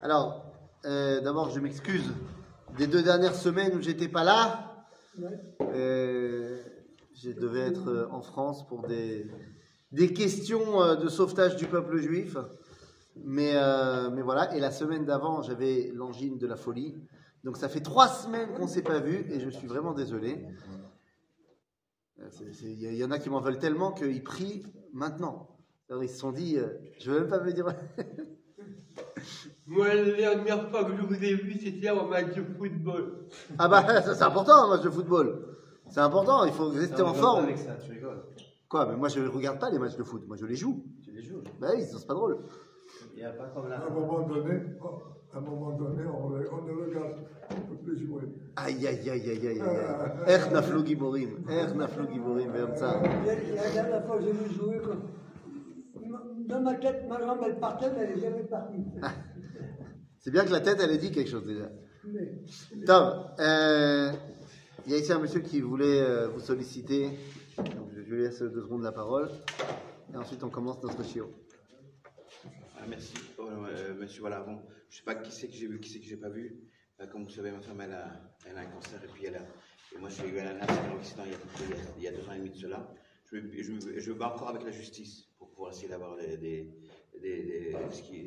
Alors, euh, d'abord, je m'excuse des deux dernières semaines où j'étais pas là. Euh, je devais être euh, en France pour des, des questions de sauvetage du peuple juif. Mais, euh, mais voilà, et la semaine d'avant, j'avais l'angine de la folie. Donc ça fait trois semaines qu'on ne s'est pas vu et je suis vraiment désolé. Il y, y en a qui m'en veulent tellement qu'ils prient maintenant. Alors ils se sont dit, je ne veux même pas me dire. Moi, la dernière fois que je vous ai vu, c'était au match de football. Ah bah ça c'est important un match de football. C'est important, il faut rester en forme. avec ça, tu rigoles. Quoi Mais moi je ne regarde pas les matchs de foot, moi je les joue. Tu les joues. Bah oui, c'est pas drôle. Il n'y a pas comme là. À un moment donné, à un moment donné, on, le- on ne regarde plus jouer. Aïe aïe aïe aïe aïe aïe. Er naflu giborim, er naflu giborim באמצע. La dernière fois que j'ai vu jouer, quoi, dans ma tête, ma jambe elle partait, mais elle n'est jamais partie. C'est bien que la tête elle ait dit quelque chose déjà. Tom, euh, il y a ici un monsieur qui voulait euh, vous solliciter. Donc, je lui laisse deux secondes la parole. Et ensuite on commence notre chiot. Ah, merci. Oh, euh, monsieur, voilà, bon, je sais pas qui c'est que j'ai vu, qui c'est que j'ai pas vu. Euh, comme vous savez, ma femme, elle a, elle a un cancer et puis elle a. Et moi, j'ai eu un accident il y, a, il, y a, il y a deux ans et demi de cela. Je, me- je, je me bats encore avec la justice pour pouvoir essayer d'avoir des, des, des, des- ce qui,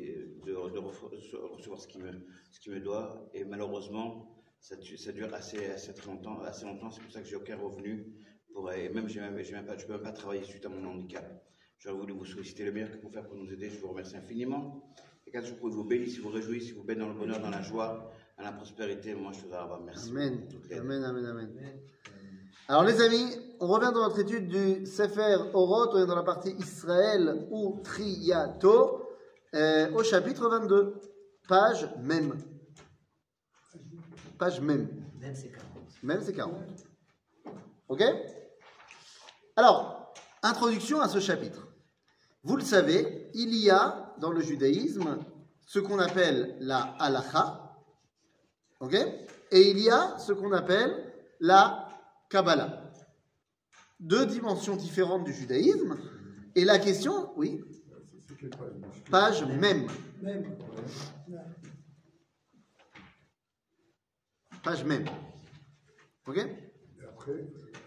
de, de rece- recevoir ce qui me, ce qui me doit. Et malheureusement, ça, ça dure assez, assez très longtemps, assez longtemps. C'est pour ça que j'ai aucun revenu. Pour, et même, j'ai même, j'ai même pas, je peux même pas travailler suite à mon handicap. J'aurais voulu vous solliciter le meilleur que vous faire pour nous aider. Je vous remercie infiniment. Et quand je vous vous bénisse, vous réjouissez, vous baigne dans le bonheur, dans la joie, dans la prospérité, moi je voudrais avoir merci. Amen. l'aide. Amen, amen, amen. Alors les amis, on revient dans notre étude du Sefer Oroth, on est dans la partie Israël ou Triato, euh, au chapitre 22, page même. Page même. Même c'est 40. Même c'est 40. Ok? Alors, introduction à ce chapitre. Vous le savez, il y a dans le judaïsme ce qu'on appelle la halacha, ok? Et il y a ce qu'on appelle la Kabbalah. Deux dimensions différentes du judaïsme. Et la question, oui, page même. Page même. Ok?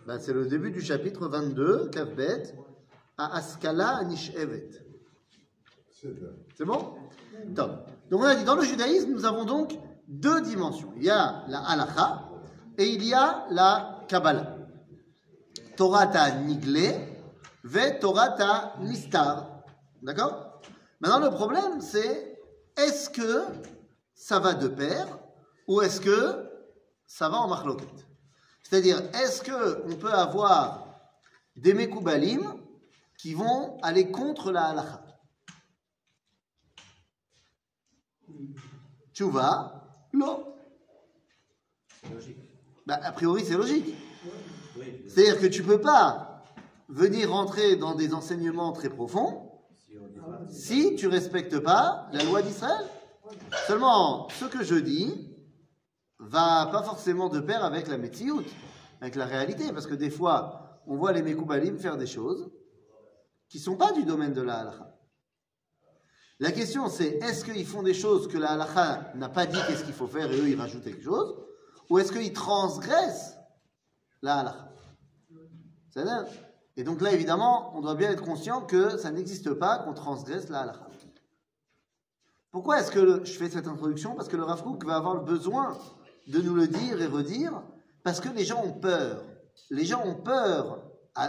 Ben, c'est le début du chapitre 22, Kavbet, à Askala Nishevet. c'est bon? Donc on a dit, dans le judaïsme, nous avons donc deux dimensions. Il y a la halacha et il y a la Kabbalah. Torata nigle ve Torata nistar. D'accord? Maintenant, le problème, c'est est-ce que ça va de pair ou est-ce que ça va en marloquet C'est-à-dire, est-ce qu'on peut avoir des mekoubalim qui vont aller contre la halacha? Tchouva, l'eau. Logique. Bah, a priori, c'est logique. C'est-à-dire que tu peux pas venir rentrer dans des enseignements très profonds Si tu respectes pas la loi d'Israël. Seulement, ce que je dis va pas forcément de pair avec la métiout, avec la réalité, parce que des fois, on voit les Mekoubalim faire des choses qui sont pas du domaine de la halakha. La question, c'est est-ce qu'ils font des choses que la halakha n'a pas dit qu'est-ce qu'il faut faire et eux, ils rajoutent quelque chose, ou est-ce qu'ils transgressent la halakha Et donc là, évidemment, on doit bien être conscient que ça n'existe pas qu'on transgresse la halakha. Pourquoi est-ce que je fais cette introduction Parce que le Rav Kook va avoir le besoin de nous le dire et redire, parce que les gens ont peur. Les gens ont peur,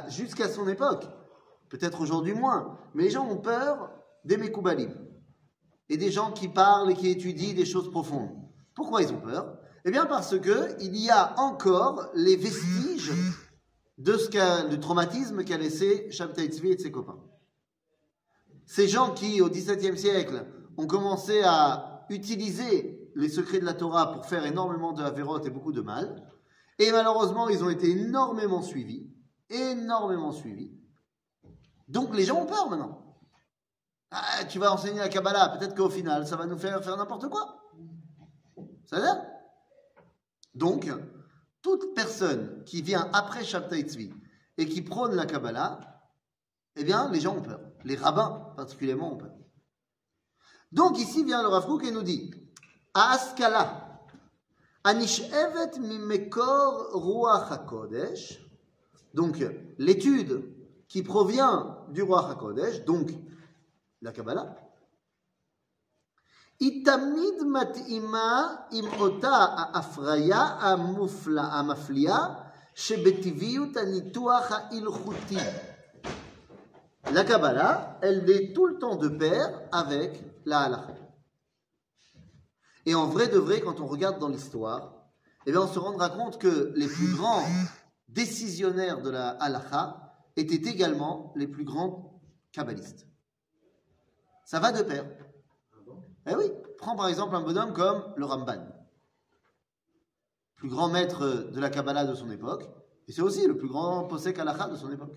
jusqu'à son époque, peut-être aujourd'hui moins, mais les gens ont peur des Mekoubalim et des gens qui parlent et qui étudient des choses profondes. Pourquoi ils ont peur? Eh bien parce que il y a encore les vestiges de ce du traumatisme qu'a laissé Shabtai Tzvi et de ses copains. Ces gens qui, au XVIIe siècle, ont commencé à utiliser les secrets de la Torah pour faire énormément de Haverot et beaucoup de mal, et malheureusement, ils ont été énormément suivis, énormément suivis. Donc les gens ont peur maintenant. Ah, tu vas enseigner la Kabbalah, peut-être qu'au final, ça va nous faire faire n'importe quoi. Ça veut dire donc, toute personne qui vient après Shaptaitzvi et qui prône la Kabbalah, eh bien, les gens ont peur. Les rabbins, particulièrement, ont peur. Donc, ici vient le Rav Kook et nous dit Askala, Anish'evet mimekor ruach HaKodesh. Donc, l'étude qui provient du roi HaKodesh, donc la Kabbalah, היא תמיד מתאימה עם אותה ההפריה המופלא, המפליאה שבטבעיות הניתוח ההלכותי. La Kabbalah, elle est tout le temps de pair avec la halakha. Et en vrai de vrai, quand on regarde dans l'histoire, eh bien, on se rendra compte que les plus grands décisionnaires de la halakha étaient également les plus grands kabbalistes. Ça va de pair. Eh oui, prends par exemple un bonhomme comme le Ramban, plus grand maître de la Kabbalah de son époque, et c'est aussi le plus grand posek halakha de son époque.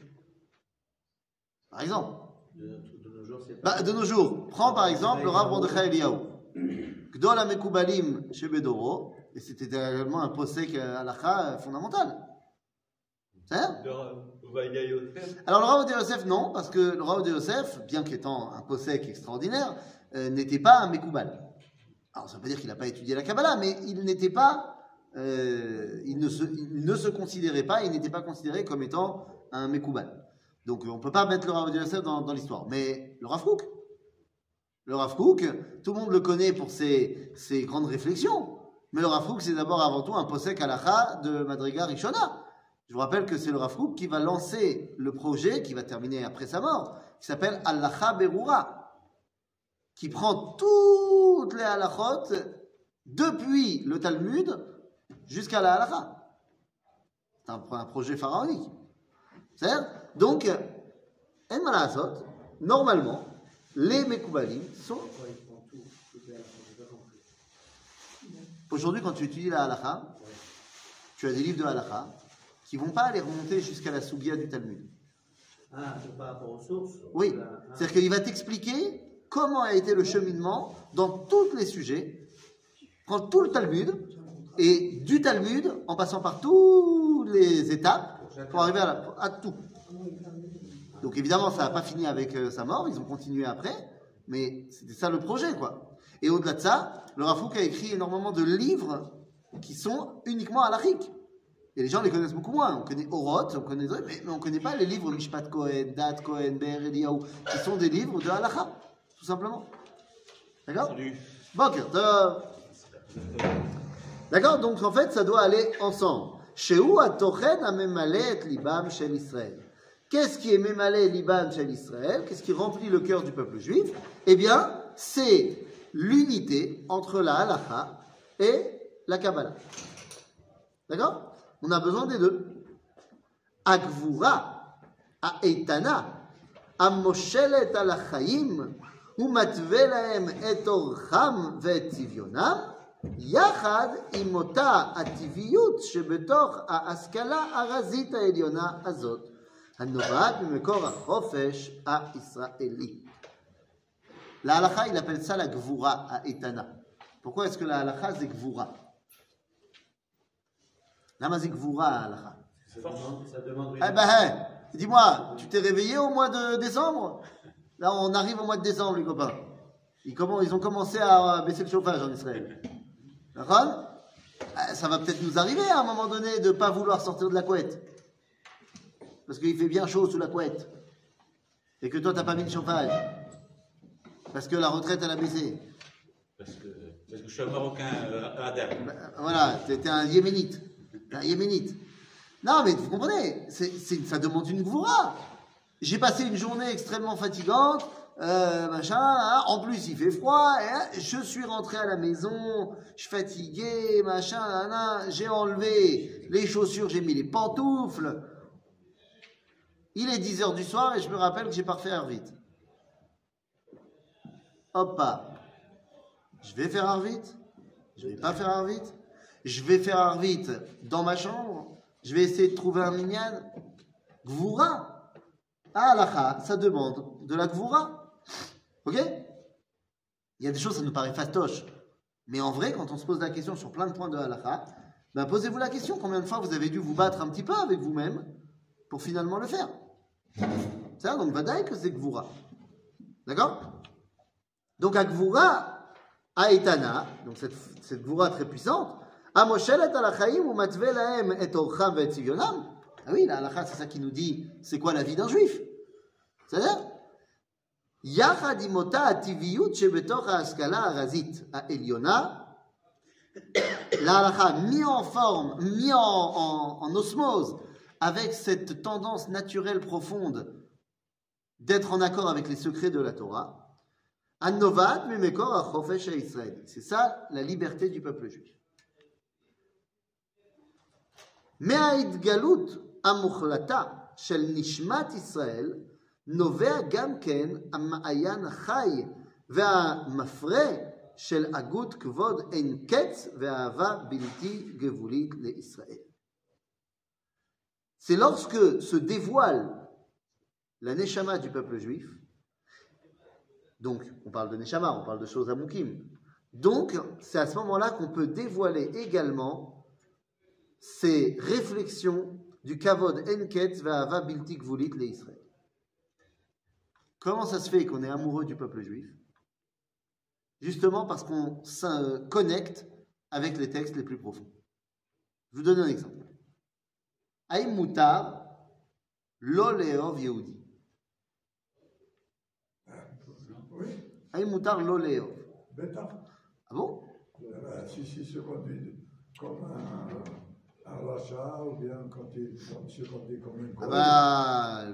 Par exemple. De, nos jours, Bah, de nos jours, prends par exemple le Rav Mordechai Eliyahu. Gdol HaMekubalim chez Bedoro, et c'était également un posek halakha fondamental. Alors le Rav de Yosef, non, parce que le Rav de Yosef, bien qu'étant un posek extraordinaire, euh, n'était pas un Mekoubal. Alors ça veut pas dire qu'il n'a pas étudié la Kabbalah, mais il n'était pas, euh, il, ne se, ne se considérait pas, il n'était pas considéré comme étant un Mekoubal. Donc on ne peut pas mettre le Rav dans, dans l'histoire. Mais le Rav le Rav tout le monde le connaît pour ses, ses grandes réflexions. Mais le Rav c'est d'abord avant tout un posek halacha de Madriga Rishona. Je vous rappelle que c'est le Rav qui va lancer le projet, qui va terminer après sa mort, qui s'appelle Halacha Berura, qui prend toutes les halachot depuis le Talmud jusqu'à la halacha. C'est un, un projet pharaonique. Donc, en normalement, les Mekoubalim sont. Aujourd'hui, quand tu étudies la halacha, tu as des livres de halacha qui vont pas aller remonter jusqu'à la Sougia du Talmud. Ah, par rapport aux sources Oui, Là, ah, c'est-à-dire qu'il va t'expliquer comment a été le cheminement dans tous les sujets, prend tout le Talmud, et du Talmud, en passant par toutes les étapes, pour arriver à, à tout. Donc évidemment, ça n'a pas fini avec euh, sa mort, ils ont continué après, mais c'était ça le projet, quoi. Et au-delà de ça, le Rafouk a écrit énormément de livres qui sont uniquement halachiques. Et les gens les connaissent beaucoup moins. On connaît Oroth, on connaît mais, mais on ne connaît pas les livres Mishpat Kohen, Dat Kohen, Ber Eliyahu, qui sont des livres de halacha, tout simplement. D'accord D'accord Donc en fait, ça doit aller ensemble. libam chez Israël. Qu'est-ce qui est mémalé liban chez Israël? Qu'est-ce qui remplit le cœur du peuple juif? Eh bien, c'est l'unité entre la halacha et la Kabbalah. D'accord? On a besoin des deux. Akvura, Aetana, Amoshelet alachayim, ומתווה להם את אורחם ואת צביונם, יחד עם אותה הטבעיות שבתוך ההשכלה הרזית העליונה הזאת, הנובעת ממקור החופש הישראלי. להלכה, il appelle ça la gvura, האיתנה. Pourquoi est-ce que la halakha c'est gvura Lama c'est gvura, halakha Ça demande, ça demande une- Eh ben, hein, dis-moi, tu t'es réveillé au mois de décembre Là, on arrive au mois de décembre, les copains. Ils, ont commencé à baisser le chauffage en Israël. Eh, Ça va peut-être nous arriver à un moment donné de ne pas vouloir sortir de la couette. Parce qu'il fait bien chaud sous la couette. Et que toi, tu n'as pas mis le chauffage. Parce que la retraite, elle a baissé. Parce que, parce que je suis un Marocain euh, radar. Ben, Voilà, t'es un yéménite. Un yéménite. Non, mais vous comprenez, ça demande une gvoura. J'ai passé une journée extrêmement fatigante, euh, machin, hein, en plus il fait froid, et, hein, je suis rentré à la maison, je suis fatigué, machin, j'ai enlevé les chaussures, j'ai mis les pantoufles. Il est 10 heures du soir et je me rappelle que j'ai pas fait vite. Hop, je vais faire Arvit Je vais pas faire Arvit Je vais faire Arvit dans ma chambre. Je vais essayer de trouver un minyan Gvoura Ah, halakha, ça demande de la Gvoura. Ok? Il y a des choses, ça nous paraît fastoche. Mais en vrai, quand on se pose la question sur plein de points de halakha, ben posez-vous la question combien de fois vous avez dû vous battre un petit peu avec vous-même pour finalement le faire? Ça, donc Vadaï que c'est Gvoura. D'accord? Donc à Gvoura, Aïtana, donc cette, cette très puissante, Amoshelet alachaim ou matve lahem et orcham tzivionam. Ah oui, la halakha, c'est ça qui nous dit c'est quoi la vie d'un juif? C'est-à-dire ativiyut shebetoch ha'askala arazit ha'eliona la halakha mis en forme, mis en, osmose avec cette tendance naturelle profonde d'être en accord avec les secrets de la Torah. C'est ça la liberté du peuple juif. המוחלטה של נשמת ישראל נובע גם כן המעיין החי והמפרה של הגות כבוד אין קץ ואהבה בלתי גבולית לישראל. C'est lorsque se dévoile la neshama du peuple juif, donc on parle de neshama, on parle de choses à Moukim, donc c'est à ce moment-là qu'on peut dévoiler également ces réflexions du kavod enket ve'ava bilti gvulit le Israël. Comment ça se fait qu'on est amoureux du peuple juif? Justement parce qu'on se connecte avec les textes les plus profonds. Je vous donne un exemple. Aïm mutar lo leov yehudi. Aïm mutar lo leov. bêta. Ah bon? Eh ben, si, si conduit comme un, ou bien quand il, ah bah,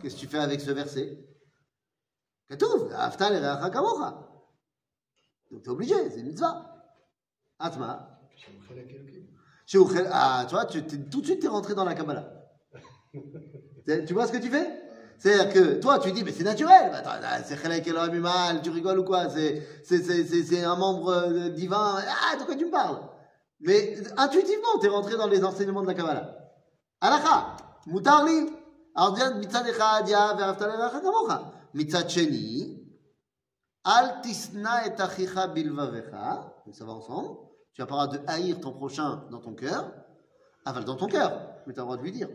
Qu'est-ce que tu fais avec ce verset? Katouf, Ve'ahavta l'ereacha kamocha. Donc t'es obligé, c'est une mitzvah. Atma. Ah, tu vois, tu, tout de suite t'es rentré dans la Kabbalah. tu vois ce que tu fais? C'est-à-dire que toi, tu dis, mais c'est naturel. C'est Khalek mal, tu rigoles ou quoi? C'est un membre euh, divin. Ah, de quoi tu me parles? Mais intuitivement, t'es rentré dans les enseignements de la Kabbalah. Alakha, mutarli. Bien, mitzad echad, ya, ve'ahavta le'reacha kamocha. Mitzad sheni, al tisna et achicha bilvavecha. Donc, ça va ensemble. Tu n'as pas de haïr ton prochain dans ton cœur. Aval dans ton cœur, mais tu as le droit de lui dire.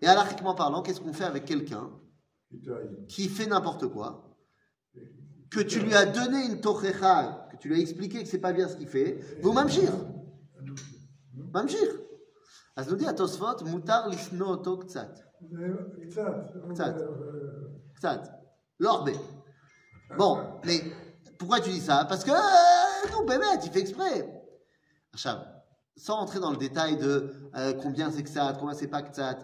Et alachiquement parlant, qu'est-ce qu'on fait avec quelqu'un qui fait n'importe quoi, que tu lui as donné une tochecha, que tu lui as expliqué que c'est pas bien ce qu'il fait, vous mamshir. Mamshir. אז nous dit à Tosfot, mutar lisno oto ktsat. זה קצת. קצת. אה, Ktsat. L'orbe. Bon, mais pourquoi tu dis ça Parce que, euh, non, bébé, tu fais exprès. Achab, sans entrer dans le détail de euh, combien c'est Ktsat, combien c'est pas Ktsat,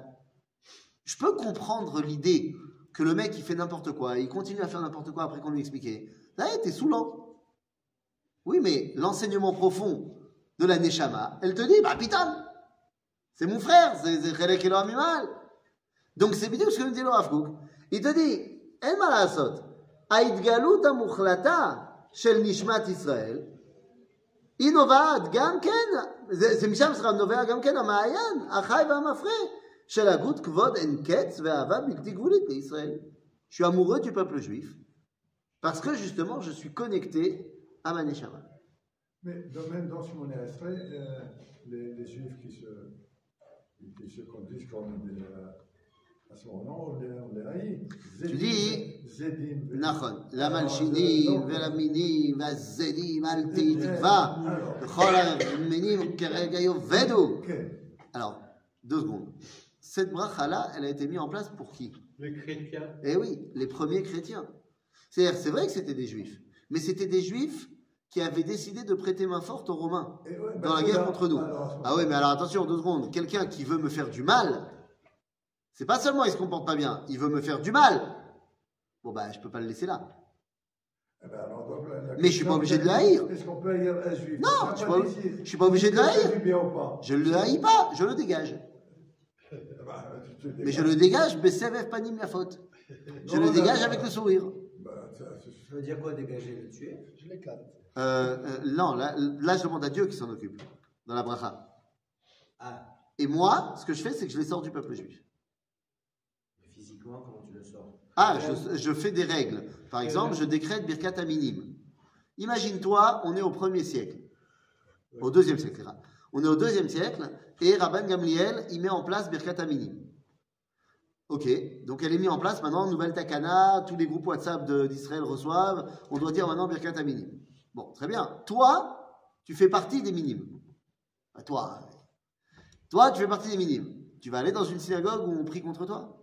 je peux comprendre l'idée que le mec il fait n'importe quoi, il continue à faire n'importe quoi après qu'on lui expliquait. Là, t'es saoulant. Oui, mais l'enseignement profond de la Neshama, elle te dit, bah putain, c'est mon frère, c'est c'est Chelek Elohim Mimal. Donc c'est bidou ce que nous dit le Rav Kook. Il te dit, אין מה לעשות, ההתגלות המוחלטה של נשמת ישראל, היא נובעת גם כן, זה, זה משם סליחה, נובע גם כן המעיין, החי והמפרה, של הגות כבוד אין קץ ואהבה בלתי גבולית לישראל. Je suis amoureux du peuple juif, parce que justement je suis connecté Aman Shabbat. Mais même dans ce monde astrait, euh, les, les, juifs qui se, qui se conduisent comme des. Euh, à ce moment-là, on les, on les haït. tu dis. Zédim. Nachon. La malchinim, euh, velaminim, euh, vazédim, alti, tikva. Cholavenim, keregayo, vedou. Alors, deux secondes. Cette bracha-là, elle a été mise en place pour qui? Les chrétiens. Eh oui, les premiers chrétiens. C'est-à-dire, c'est vrai que c'était des juifs, mais c'était des juifs qui avaient décidé de prêter main forte aux Romains Et ouais, dans la guerre là, contre nous. alors, Ah oui, mais alors attention, deux secondes. Quelqu'un qui veut me faire du mal, c'est pas seulement il se comporte pas bien, il veut me faire du mal. Bon, bah, je peux pas le laisser là. Eh ben, alors, donc, la- la Mais je suis pas obligé de le haïr. Est-ce qu'on peut haïr un juif? Non, je suis pas pas- dit si- je suis pas obligé de le haïr. Je le haïs pas, je le dégage. Eh ben, tu te Mais je le dégage, Bessevev Panim la faute. Je Non, le non, dégage non. avec le sourire. Ben, ça, veut dire quoi, dégager, le tuer? Euh, euh, non, là, là, je demande à Dieu qui s'en occupe, dans la bracha. Ah, Et moi, ce que je fais, c'est que je les sors du peuple juif. mais physiquement, comment tu le sors? Ah, je, je fais des règles. Par exemple, je décrète Birkat Aminim. Imagine-toi, on est au premier siècle. Au deuxième siècle. On est au deuxième siècle, et Rabban Gamliel, il met en place Birkat Aminim. Ok, donc elle est mise en place maintenant, nouvelle takana, tous les groupes WhatsApp d'Israël reçoivent, on doit dire maintenant Birkat Aminim. Bon, très bien. Toi, tu fais partie des minimes. À toi. hein. Toi, tu fais partie des minimes. Tu vas aller dans une synagogue où on prie contre toi?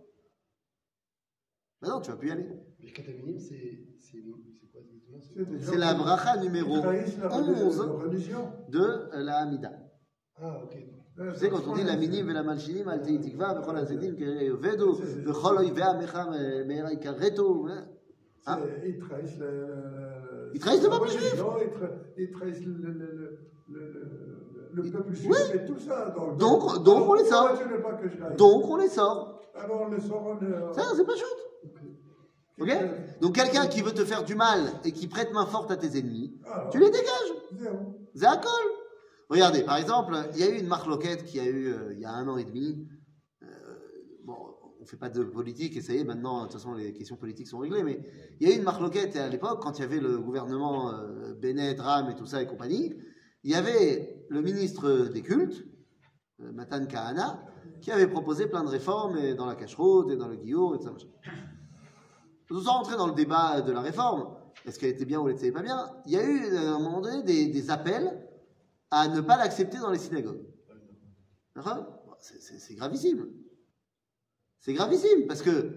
Ben non, tu vas plus y aller. Birkat Aminim, c'est c'est- c'est quoi C'est la bracha numéro trahissent leur, 11 leur religion. de euh, la Hamida. Ah, ok. Tu sais, quand on dit la minim et la malchinim, al tei tikva, v'chol kereyovedu, v'chol oivei amecha me'era ikareto. Hein Ils trahissent le, le- Ils trahissent le peuple juif. Ils, tra- ils trahissent le, le, le, le, le, le peuple juif Oui. et tout ça. Donc, Donc- donc on les sort. Donc on les sort. Alors on les sort, on les... Ça, c'est pas chouette. Donc quelqu'un qui veut te faire du mal et qui prête main forte à tes ennemis, Alors, tu les dégages. zéro. C'est un col. Regardez, par exemple, il y a eu une marloquette qui a eu euh, il y a un an et demi. Euh, bon, on fait pas de politique et ça y est, maintenant, de toute façon, les questions politiques sont réglées, mais il y a eu une marloquette à l'époque, quand il y avait le gouvernement euh, Bennett, Ram et tout ça et compagnie, il y avait le ministre des cultes, euh, Matan Kahana, qui avait proposé plein de réformes et dans la cacheroute et dans le guillot et tout ça. Nous sommes rentrés dans le débat de la réforme. Est-ce qu'elle était bien ou elle n'était pas bien? Il y a eu, à un moment donné, des, appels à ne pas l'accepter dans les synagogues. C'est gravissime. C'est gravissime parce que,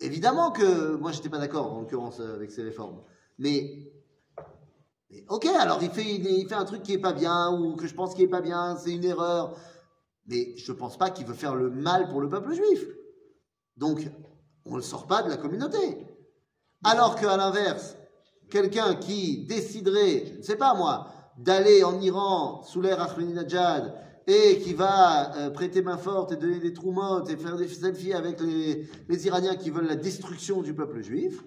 évidemment que moi, j'étais pas d'accord en l'occurrence avec ces réformes. Mais, ok, alors il fait, un truc qui est pas bien ou que je pense qui est pas bien, c'est une erreur. Mais je pense pas qu'il veut faire le mal pour le peuple juif. Donc, on le sort pas de la communauté. Alors qu'à l'inverse, quelqu'un qui déciderait, je ne sais pas moi, d'aller en Iran sous l'ère Ahmadinejad et qui va euh, prêter main forte et donner des troumottes et faire des selfies avec les, Iraniens qui veulent la destruction du peuple juif,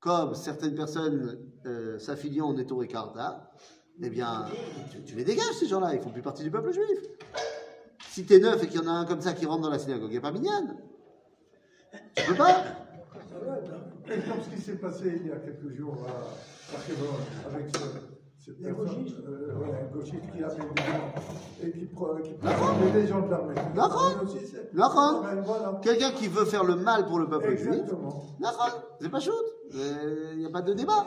comme certaines personnes euh, s'affiliant au Neto Ricarda, eh bien, tu, les dégages ces gens-là, ils font plus partie du peuple juif. Si t'es neuf et qu'il y en a un comme ça qui rentre dans la synagogue, il a pas mignonne. Tu peux pas Et comme ce qui s'est passé il y a quelques jours à, Hebron, avec ce, cette Les personne, gauchistes. euh, ouais, un gauchiste qui appelle des gens et qui, pro- qui prend les gens de l'armée. D'accord. Voilà. Quelqu'un qui veut faire le mal pour le peuple juif. D'accord, c'est pas shoot, il n'y a pas de débat.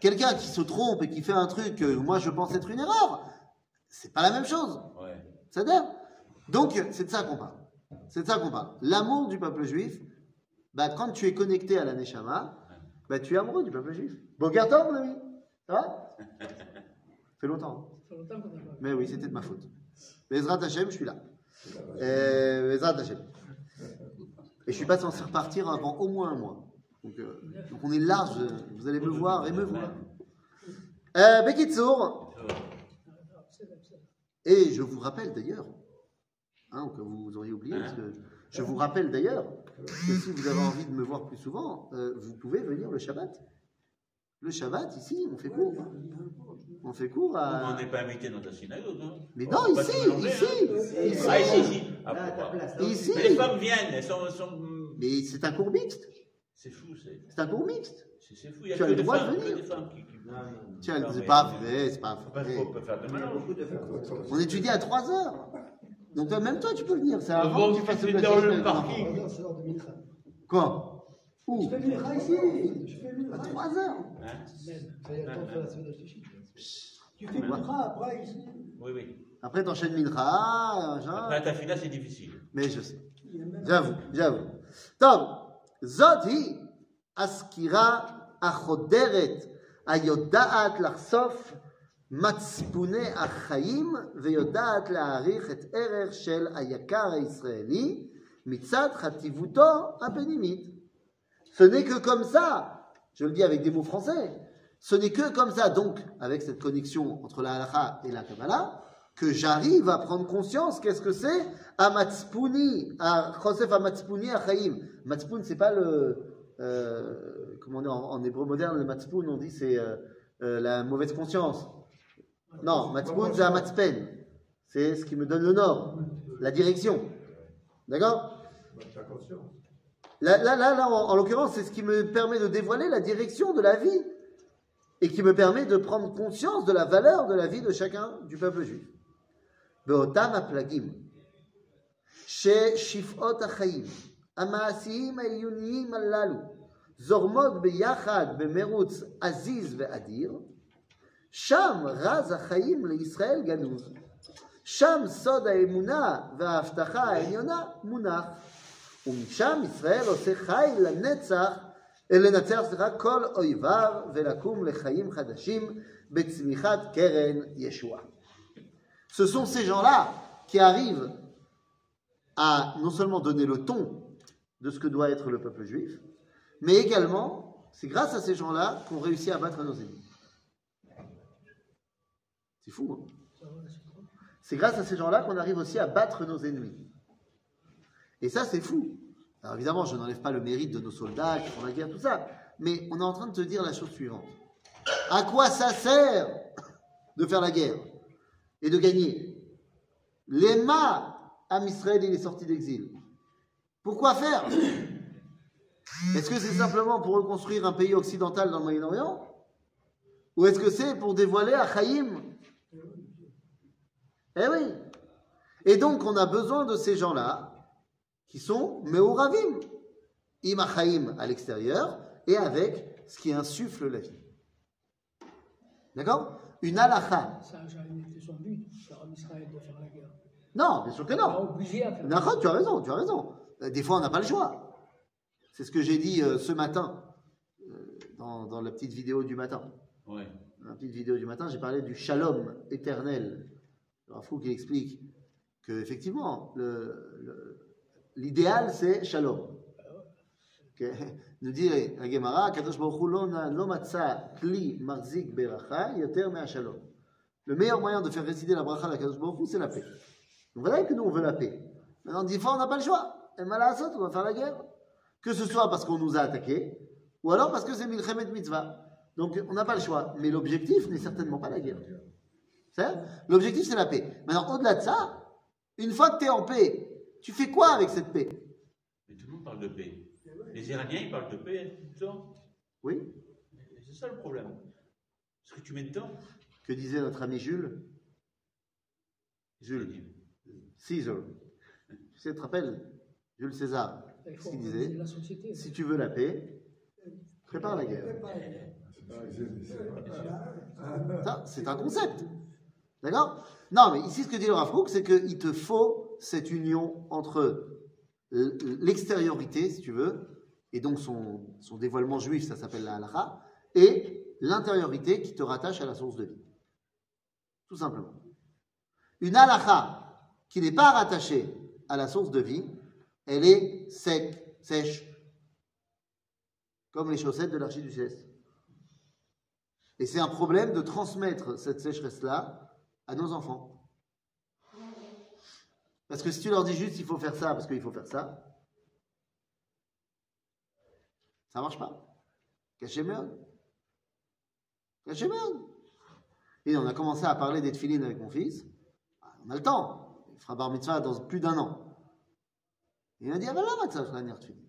Quelqu'un qui se trompe et qui fait un truc que moi je pense être une erreur, c'est pas la même chose. Ouais. C'est-à-dire Donc, c'est de ça qu'on parle. C'est de ça qu'on parle. L'amour du peuple juif, bah, quand tu es connecté à la Neshama, bah, tu es amoureux du peuple juif. Bon mon ami Ça va? Ça fait longtemps. hein Ça fait longtemps qu'on n'a pas. Mais oui, c'était de ma faute. Bezrat Hashem, je suis là. Euh, Bezrat Hashem. Et je suis pas censé repartir avant au moins un mois. Donc, euh, donc on est large, vous allez me voir et me voir. Euh, Bekitsour, et je vous rappelle d'ailleurs, hein, au cas où vous auriez oublié, parce que je vous rappelle d'ailleurs que si vous avez envie de me voir plus souvent, euh, vous pouvez venir le Shabbat. Le Shabbat, ici, on fait court. hein. On fait court On à. n'est pas invité dans ta synagogue, non Mais On non, ici, ici, hein. ici. Ah, ici. Ah, les femmes viennent, elles sont. sont- Mais c'est un cours mixte. C'est fou, c'est C'est un cours mixte. c'est- fou. Il y a Tu as le des droit de venir. Tiens, c'est pas vrai, c'est pas vrai. On étudie à 3 heures. Donc toi, même toi, tu peux venir. C'est avant Avant que tu fasses le dans le parking. Quoi? Où Je fais le Mincha ici. Je fais le À Mincha. 3 heures. Hein Ça y est, le temps de faire la semaine d'Ashtichit. Tu fais le Mincha après ici. Oui, oui. Après, t'enchaînes Mincha, machin. Après, ta fila, c'est difficile. Mais je sais. Il y a même- j'avoue, j'avoue. טוב, זאת היא הסקירה החודרת היודעת לחשוף מצפוני החיים ויודעת להעריך את ערך של היקר הישראלי מצד חטיבותו הפנימית. Ce n'est que comme ça, je le dis avec des mots français, ce n'est que comme ça, donc avec cette connexion entre la halakha et la Kabbalah, que j'arrive à prendre conscience qu'est-ce que c'est Amatzpuni, à Chosef Amatzpuni Achaim. Matzpun, c'est pas le. euh, comment on dit en, en hébreu moderne, le Matzpun, on dit c'est euh, euh, la mauvaise conscience. Non, Matzpun, c'est Amatzpen. C'est ce qui me donne le nord, la direction. D'accord? Bah. Là, là, là, là, en, en l'occurrence, c'est ce qui me permet de dévoiler la direction de la vie et qui me permet de prendre conscience de la valeur de la vie de chacun du peuple juif. באותם הפלגים ששפעות החיים המעשיים העיוניים הללו זורמות ביחד במרוץ עזיז ואדיר, שם רז החיים לישראל גנוז. שם סוד האמונה וההבטחה העליונה מונח. ומשם ישראל עושה חי לנצח, אה, לנצח סליחה, כל אויביו ולקום לחיים חדשים בצמיחת קרן ישועה. Ce sont ces gens-là qui arrivent à non seulement donner le ton de ce que doit être le peuple juif, mais également, c'est grâce à ces gens-là qu'on réussit à battre nos ennemis. C'est fou, hein C'est grâce à ces gens-là qu'on arrive aussi à battre nos ennemis. Et ça, c'est fou. Alors évidemment, je n'enlève pas le mérite de nos soldats qui font la guerre, tout ça, mais on est en train de te dire la chose suivante. À quoi ça sert de faire la guerre et de gagner? L'Emma, Am Israël, il est sorti d'exil. Pourquoi faire? Est-ce que c'est simplement pour reconstruire un pays occidental dans le Moyen-Orient? Ou est-ce que c'est pour dévoiler Achaïm Eh oui Et donc, on a besoin de ces gens-là qui sont Meoravim, Im Achaïm à l'extérieur et avec ce qui insuffle la vie. D'accord? Une halakha. Ça n'a jamais été son but, faire en Israël de faire la guerre. Non, bien sûr que non. obligé à faire D'accord, tu as raison, tu as raison. Des fois, on n'a pas le choix. C'est ce que j'ai dit euh, ce matin, euh, dans, dans la petite vidéo du matin. Dans la petite vidéo du matin, j'ai parlé du shalom éternel. Alors, Fou qui explique que effectivement, le- le- l'idéal c'est shalom. Ok Nous dirait la Gemara, Kadosh Hu kli marzik beracha yoter shalom. Le meilleur moyen de faire résider la bracha à Kadosh c'est la paix. Donc voilà que nous on veut la paix. Maintenant, des fois on n'a pas le choix. Et malasot, on va faire la guerre. Que ce soit parce qu'on nous a attaqués, ou alors parce que c'est milchemet mitzvah. Donc on n'a pas le choix. Mais l'objectif n'est certainement pas la guerre. L'objectif c'est la paix. Maintenant, au-delà de ça, une fois que tu es en paix, tu fais quoi avec cette paix? Mais tout le monde parle de paix. Les Iraniens, ils parlent de paix tout le temps. Oui C'est ça le problème. Ce que tu mets dedans? Que disait notre ami Jules? Jules, Caesar. Tu sais, tu te rappelles? Jules César. Qu'est-ce faut qu'il disait. Si tu veux la paix, prépare la guerre. C'est Ça, un concept. D'accord? Non, mais ici, ce que dit le Rav c'est qu'il te faut cette union entre l- l'extériorité, si tu veux, et donc son, son dévoilement juif, ça s'appelle la halakha, et l'intériorité qui te rattache à la source de vie. Tout simplement. Une halakha qui n'est pas rattachée à la source de vie, elle est sec, sèche, comme les chaussettes de l'archiduchesse. Et c'est un problème de transmettre cette sécheresse-là à nos enfants. Parce que si tu leur dis juste il faut faire ça parce qu'il faut faire ça, ça marche pas. Cachemerde. Cachemerde. Et on a commencé à parler des tefilines avec mon fils. Ah, on a le temps. Il fera bar mitzvah dans plus d'un an. Il m'a dit, ah ben lama ça, la dernière tefilin.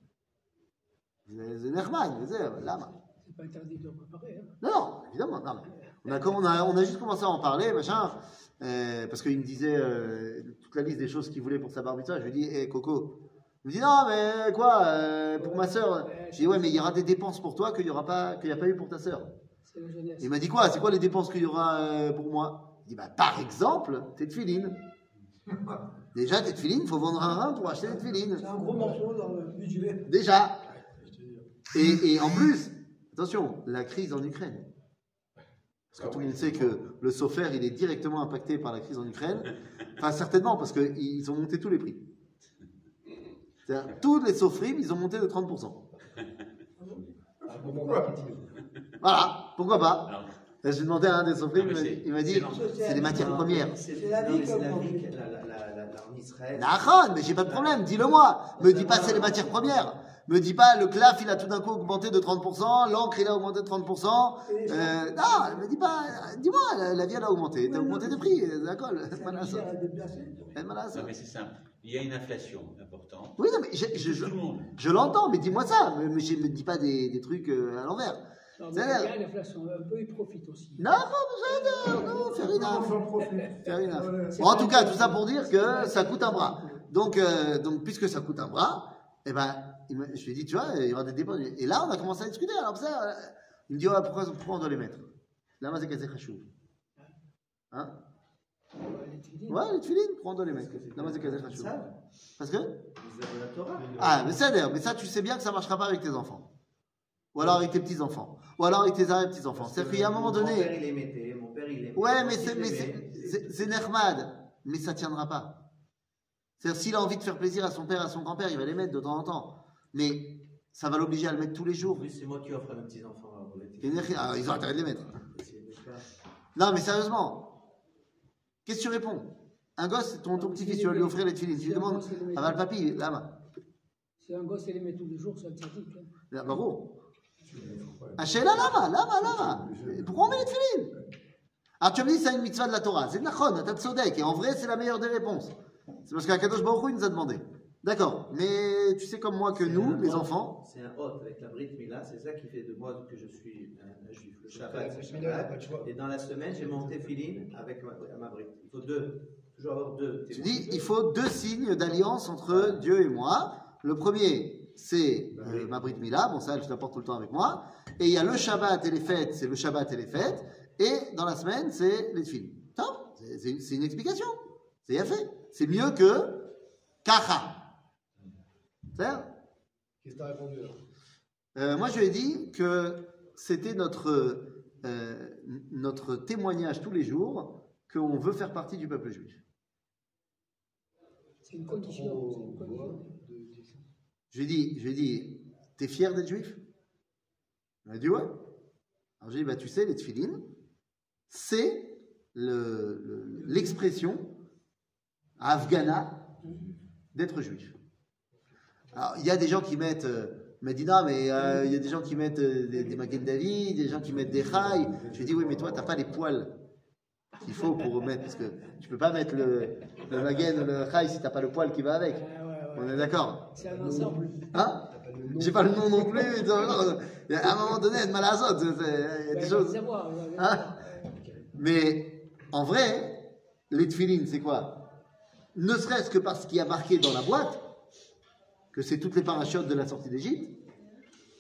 C'est Nerman, ah, ben, c'est lama. C'est pas interdit de préparer. Hein. Non, non, évidemment. Non, mais on, a, on, a, on a juste commencé à en parler, machin euh, parce qu'il me disait euh, toute la liste des choses qu'il voulait pour sa bar mitzvah. Je lui dis, hé Coco. Il me dit, non, mais quoi, euh, pour ma soeur Je dis, ouais, mais il y aura des dépenses pour toi qu'il n'y aura pas, qu'il n'y a pas eu pour ta soeur. Il m'a dit, quoi, c'est quoi les dépenses qu'il y aura pour moi? Il dit, bah, par exemple, tes tefilines. Déjà, tes tefilines, il faut vendre un rein pour acheter des tefilines. C'est un gros morceau dans le budget. Déjà. Et, et en plus, attention, la crise en Ukraine. Parce que tout le monde sait que le software, il est directement impacté par la crise en Ukraine. Enfin, certainement, parce qu'ils ont monté tous les prix. C'est-à-dire, tous les software, ils ont monté de 30%. Un bon marketing. Voilà, pourquoi pas Alors, J'ai demandé à un des Non, il m'a c'est- dit- c'est des matières premières. C'est la vie comme la on vie dit. que- la- la- la- la- la- en Israël. Mais j'ai pas de problème, dis-le-moi. Me dis pas c'est les matières premières. Me dis pas le claf il a tout d'un coup augmenté de 30%, l'encre il a augmenté de 30%. Euh, non, me dis pas, dis-moi, la, la vie elle a augmenté, t'as augmenté des prix, d'accord non, mais c'est simple. Il y a une inflation importante. Oui, non, mais je, je, je, l'entends, mais dis-moi ça, mais, mais je me dis pas des, des trucs euh, à l'envers. Non, C'est mais vrai. il y a l'inflation, un peu, ils profitent aussi. Non, non, non. Bon, en tout cas, tout ça pour dire que ça coûte un bras. Donc, euh, donc puisque ça coûte un bras, Et ben, il je lui ai dit, tu vois, il y aura des débats. Et là, on a commencé à discuter. Alors ça, il me dit, pourquoi, pourquoi on doit les mettre? Là, c'est khashou. Hein? Ouais, les tefilines. Pourquoi on doit les mettre? Là, c'est. Ça, Parce que? Ah, mais ça, d'ailleurs, mais ça, tu sais bien que ça marchera pas avec tes enfants. Ou alors avec tes petits-enfants. Ou alors avec tes arrière-petits-enfants. C'est-à-dire qu'il y a un moment Mon père, donné. il les mettait, mon père, il les mettait. Ouais, mais c'est, Nermad. Mais ça tiendra pas. C'est-à-dire, s'il a envie de faire plaisir à son père, à son grand-père, il va les mettre de temps en temps. Mais ça va l'obliger à le mettre tous les jours. Oui, c'est moi qui offre à mes petits-enfants. alors, Ner- ah, ils ont intérêt de les mettre. Non, mais sérieusement. Qu'est-ce que tu réponds? Un gosse, ton, ton petit-fils, tu vas lui offrir les filines. Tu lui demandes, ah bah le papy, là, bah, Si un gosse il les met tous les jours, c'est un tzaddik. hein. là, bah, les offres pas. Hachez là, là, là, là, là. Pourquoi on met les filines Alors tu me dis, c'est une mitzvah de la Torah. C'est de la chon, t'as de sodek. Et en vrai, c'est la meilleure des réponses. C'est parce qu'Akadosh Baruch Hu, il nous a demandé. D'accord. Mais tu sais comme moi que nous, les hôte- enfants, C'est un hôte avec la Brit Mila, c'est ça qui fait de moi que je suis un, un juif. Le Shabbat. Et dans la semaine, j'ai mon téfiline avec ma, ma. Il faut deux. Toujours avoir deux. tu dis, il faut deux signes d'alliance entre Dieu et moi. Le premier, c'est euh, ma Brit Mila. Bon, ça, je l'apporte tout le temps avec moi. Et il y a le Shabbat et les fêtes, c'est le Shabbat et les fêtes. Et dans la semaine, c'est les films. Top. C'est une explication. C'est bien fait. C'est mieux que Kacha. Qu'est-ce que répondu Euh, moi, je lui ai dit que c'était notre, euh, notre témoignage tous les jours qu'on veut faire partie du peuple juif. C'est une condition. Condition. Je lui ai dit, je lui ai dit, t'es fier d'être juif? Il m'a dit ouais. Alors j'ai dit, bah tu sais, les tefilines, c'est le- le- l'expression afghana d'être juif. Alors il y a des gens qui mettent euh, Medina, mais euh, il y a des gens qui mettent euh, des, des des gens qui mettent des Chai. Je lui ai dit, oui, mais toi, t'as pas les poils qu'il faut pour remettre, parce que tu peux pas mettre le, le Magen, le Chai si t'as pas le poil qui va avec. On est d'accord? C'est un ensemble. Hein? J'ai pas le nom non plus. À un moment donné, il y a des choses. Hein? Mais en vrai, les tefilines, c'est quoi? Ne serait-ce que parce qu'il y a marqué dans la boîte que c'est toutes les parachutes de la sortie d'Égypte.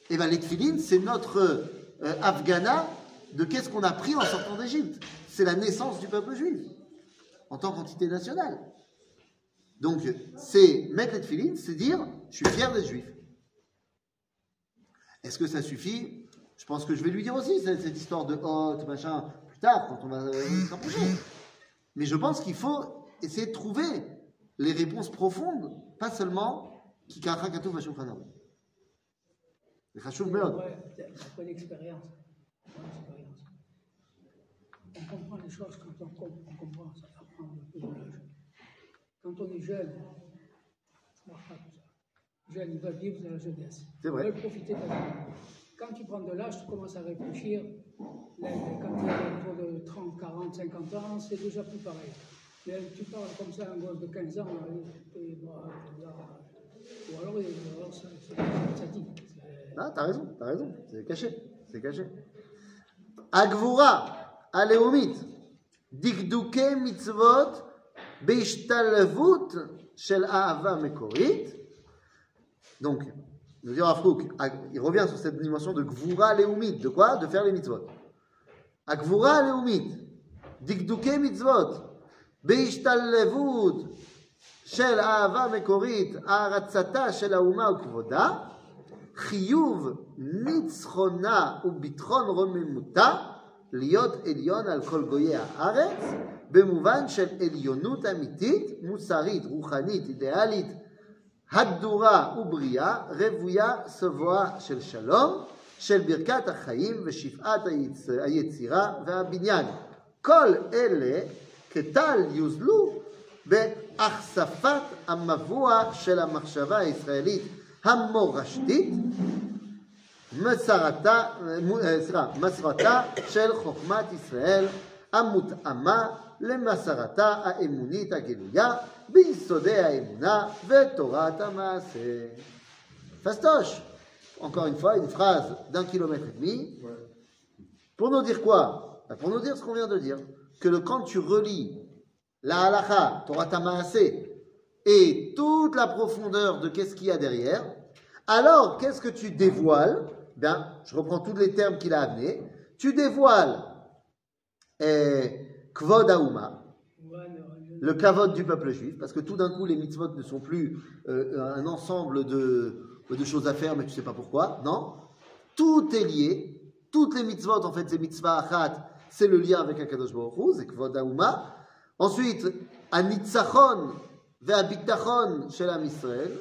Et bien les tefilines, c'est notre euh, Afghana de qu'est-ce qu'on a pris en sortant d'Égypte. C'est la naissance du peuple juif en tant qu'entité nationale. Donc, c'est mettre les tefilines, c'est dire je suis fier d'être juif. Est-ce que ça suffit? Je pense que je vais lui dire aussi cette, histoire de hôte, machin, plus tard, quand on va euh, se rapprocher. Mais je pense qu'il faut essayer de trouver les réponses profondes, pas seulement C'est chachouv meod. Ouais, Après l'expérience. Après l'expérience. On comprend les choses quand on, com- on comprend, ça apprend un peu de l'âge. Quand on est jeune, ça marche pas tout ça. Jeune, il va vivre de la jeunesse. C'est vrai. Il va profiter de la vie. Quand tu prends de l'âge, tu commences à réfléchir. Là, Quand tu as autour de 30, 40, 50 ans, c'est déjà plus pareil. Mais tu parles comme ça à un gosse de 15 ans, euh, ou alors, alors ça dit. Ah, t'as raison, t'as raison. C'est caché, c'est caché. Agvura, aléomit, dikduke mitzvot, beishtalvut, shel ahava mekorit. Donc, le dire Afrouk, il revient sur cette dimension de gvura léoumit. De quoi? De faire les mitzvot. Agvura léoumit, dikduke mitzvot, beishtalvut, של אהבה מקורית, הערצתה של האומה וכבודה, חיוב ניצחונה וביטחון רוממותה, להיות עליון על כל גויי הארץ, במובן של עליונות אמיתית, מוסרית, רוחנית, אידיאלית, הגדורה ובריאה, רוויה שבועה של שלום, של ברכת החיים ושפעת היצ... היצירה והבניין. כל אלה כטל יוזלו בהחשפת המבוע של המחשבה הישראלית המורשתית, מסרתה, אה, סליחה, מסרתה של חוכמת ישראל המותאמה למסרתה האמונית הגלויה ביסודי האמונה ותורת המעשה. Fastoche, encore une fois, une phrase d'un kilomètre et demi, pour nous dire quoi Ben, Pour nous dire ce qu'on vient de dire, que le, quand tu relis la halakha, Torah et toute la profondeur de qu'est-ce qu'il y a derrière, alors qu'est-ce que tu dévoiles? Bien, je reprends tous les termes qu'il a amenés. Tu dévoiles eh, Kvod Aouma, le kavod du peuple juif, parce que tout d'un coup les mitzvot ne sont plus euh, un ensemble de, choses à faire, mais tu sais pas pourquoi. Non, tout est lié. Toutes les mitzvot, en fait, c'est mitzvah achat, c'est le lien avec Akadosh Baruch Hu, c'est kvod haouma. Ensuite, anitzachon ve'abitachon shel Am Israël.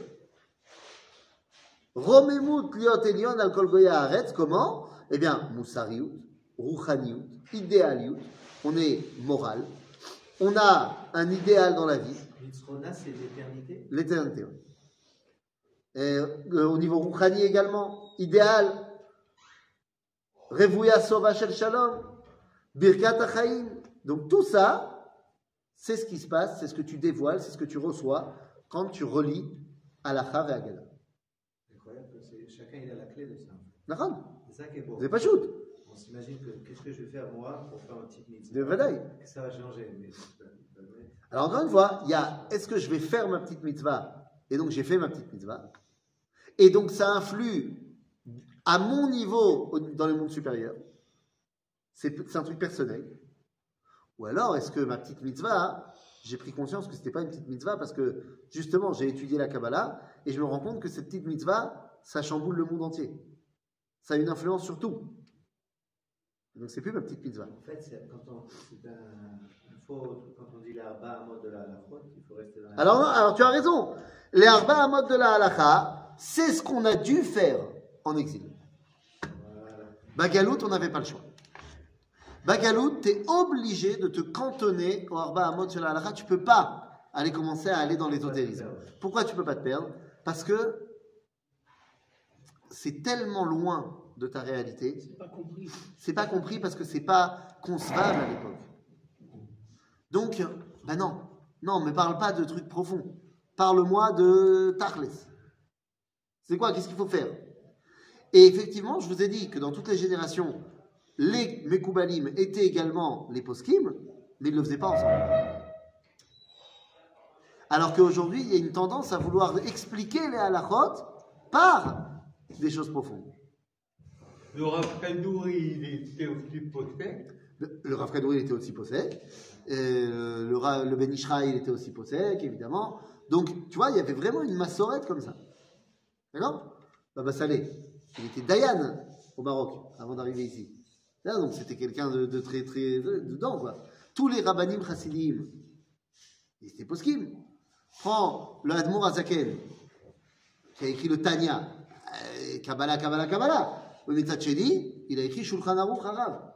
Romemut liot elion al kol goya haaretz. Comment? Eh bien, moussariout, rouchaniout, idéaliout. On est moral. On a un idéal dans la vie. C'est l'éternité? L'éternité. oui. Et, euh, au niveau rouchani également, idéal. Revouya sova shel shalom. Birkat achaim. Donc tout ça, c'est ce qui se passe, c'est ce que tu dévoiles, c'est ce que tu reçois quand tu relis Alacha et Agada. Incroyable que c'est- chacun il a la clé de ça. D'accord C'est ça qui est beau. N'avez pas shoot On s'imagine que qu'est-ce que je vais faire moi pour faire ma petite mitzvah? De Ça va changer. Mais... Alors encore une fois, il y a est-ce que je vais faire ma petite mitzvah? Et donc j'ai fait ma petite mitzvah. Et donc ça influe à mon niveau au- dans le monde supérieur. C'est c'est un truc personnel. Ou alors est-ce que ma petite mitzvah, j'ai pris conscience que c'était pas une petite mitzvah parce que justement j'ai étudié la Kabbalah et je me rends compte que cette petite mitzvah, ça chamboule le monde entier. Ça a une influence sur tout. Donc c'est plus ma petite mitzvah. En fait, c'est- quand on, un, quand dit mode de la, il faut rester dans la Alors, non, alors tu as raison. Les arba à mode de la halacha, c'est ce qu'on a dû faire en exil. Bagalout, on n'avait pas le choix. Bagalout, tu es obligé de te cantonner au arba à mode de la halacha. Tu peux pas aller commencer à aller dans l'ésotérisme. Pourquoi tu peux pas te perdre? Parce que c'est tellement loin de ta réalité. C'est pas compris. C'est pas compris parce que c'est pas concevable à l'époque. Donc, ben non, non, mais parle pas de trucs profonds. Parle-moi de Tachles. C'est quoi? Qu'est-ce qu'il faut faire? Et effectivement, je vous ai dit que dans toutes les générations, les Mekoubalim étaient également les Poskim, mais ils ne le faisaient pas ensemble. Alors qu'aujourd'hui, il y a une tendance à vouloir expliquer les halachot par des choses profondes. Le Rav Kadouri, il était aussi posé. Le, le Rav Kadouri, il était aussi possèque. Euh, le, le Ben il était aussi évidemment. Donc, tu vois, il y avait vraiment une massorette comme ça. D'accord? Baba Saleh, il était Dayan au Maroc avant d'arriver ici. Donc, c'était quelqu'un de, très, très. de- dedans, quoi. Tous les rabbanim chassidim, ils étaient poskim. Prends le Admour Azaken, qui a écrit le Tanya, euh, Kabbalah, Kabbalah, Kabbalah. Le Metzatcheni, il a écrit Shulchan Aruch Harav.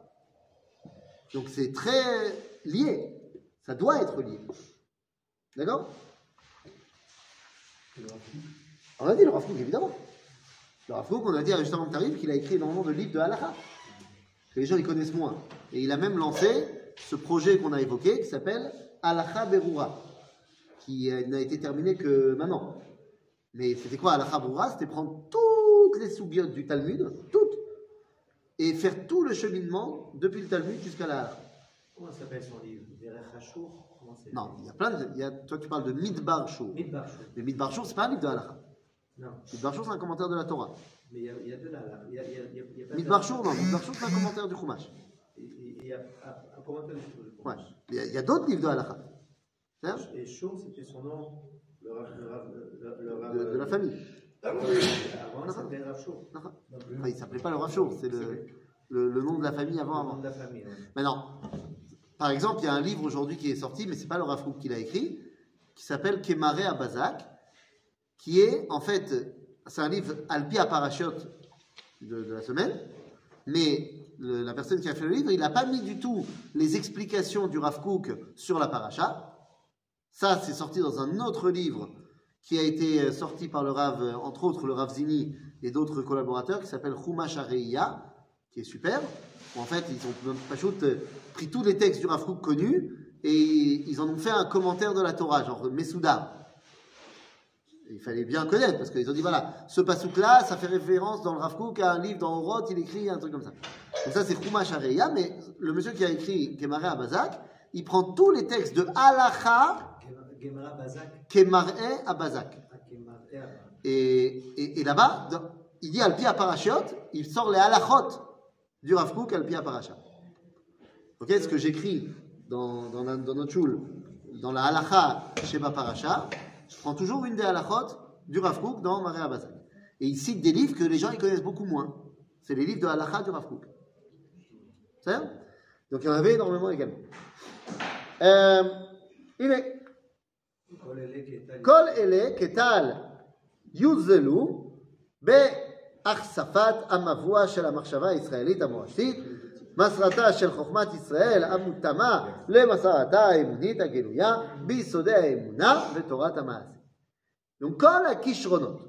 Donc c'est très lié. Ça doit être lié. D'accord? On a dit le Rafouk, évidemment. Le Rafouk, on a dit juste avant que tu qu'il a écrit énormément de livres de halakha. Que les gens ils connaissent moins. Et il a même lancé ce projet qu'on a évoqué qui s'appelle Halakha Berura, qui n'a été terminé que maintenant. Mais c'était quoi Halakha Berura? C'était prendre toutes les soubiotes du Talmud, toutes, et faire tout le cheminement depuis le Talmud jusqu'à la. Comment s'appelle son livre? Non, il y a plein de. il y a- toi, tu parles de Midbar Shur. Midbar Shur. Mais Midbar Shur, c'est pas un livre de halakha. Non, Midbar Shur, c'est un commentaire de la Torah. Mais il y a, il y a de là. là. Il y a, il y a, il y a, il y a pas Midbar Shur, non. Midbar Shur, c'est un commentaire du Chumash. Il y a un- commentaire du. Ouais. Il y a, d'autres livres de halakha. Et Shur, c'était son nom, le Rav. Le Rav- le- Rav- de, de la famille. Avant, il s'appelait Rav Shur. Enfin, il s'appelait pas le Rav Shur, c'est le, le, le nom de la famille avant. Le nom avant. de la famille. ouais. Maintenant, par exemple, il y a un livre aujourd'hui qui est sorti, mais c'est pas le Rav Kook qui l'a écrit, qui s'appelle Kemaré à Bazak, qui est en fait, c'est un livre Alpi à Parachot de, la semaine, mais la personne qui a fait le livre, il n'a pas mis du tout les explications du Rav Kook sur la paracha. Ça, c'est sorti dans un autre livre qui a été euh, sorti par le Rav, euh, entre autres le Rav Zini et d'autres collaborateurs, qui s'appelle Chumash Areiya, qui est super. en fait, ils ont euh, pris tous les textes du Rav Kook connus et ils en ont fait un commentaire de la Torah, genre Mesouda. Il fallait bien connaître, parce qu'ils ont dit, voilà, ce pasouk-là, ça fait référence dans le Rav Kook à un livre dans Oroth, il écrit un truc comme ça. Donc ça, c'est Chumash Areiya, mais le monsieur qui a écrit Kemaré à Bazak, il prend tous les textes de Halacha Gemara Kemar'e à Bazak. à Kemar et Et, et, là-bas, il dit Alpi Parashot, il sort les halachot du Rav Kook Alpi Parasha. Ok, ce que j'écris dans, dans, dans notre choule, dans la halacha Sheba Parasha, je prends toujours une des halachot du Rav Kook dans Maré Bazak. Et il cite des livres que les gens ils connaissent beaucoup moins. C'est les livres de halacha du Rav Kook. C'est ça Donc il y en avait énormément également. Euh, il est. Kol Ele Ketal. כל אלה כטל יוזלו בהחשפת המבוע של המחשבה הישראלית המורשתית, מסרתה של חוכמת ישראל המותאמה למסרתה האמונית הגלויה ביסודי האמונה ותורת המעשה. Donc כל הכישרונות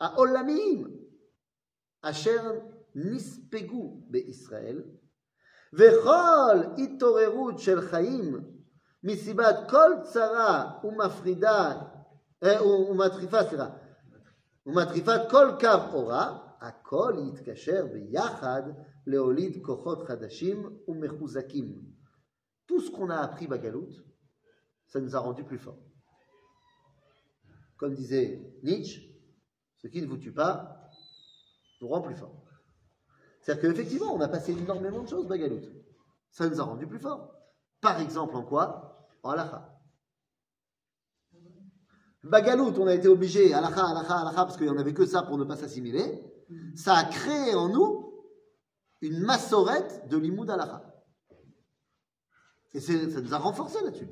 העולמיים אשר נספגו בישראל וכל התעוררות של חיים מסיבת כל צרה ומפרידה, אה, ומטריפה, סליחה, ומטריפת כל קו אורה, הכל יתקשר ביחד Leolid Kochot Hadashim ou Tout ce qu'on a appris Bagalout, ça nous a rendu plus forts. Comme disait Nietzsche, ce qui ne vous tue pas vous rend plus fort. C'est-à-dire qu'effectivement, on a passé énormément de choses Bagalout. Ça nous a rendu plus forts. Par exemple, en quoi? En halakha. Bagalout, on a été obligé, halakha, halakha, halakha, parce qu'il n'y en avait que ça pour ne pas s'assimiler. Ça a créé en nous une massorette de l'imoud halakha. Et ça nous a renforcé là-dessus.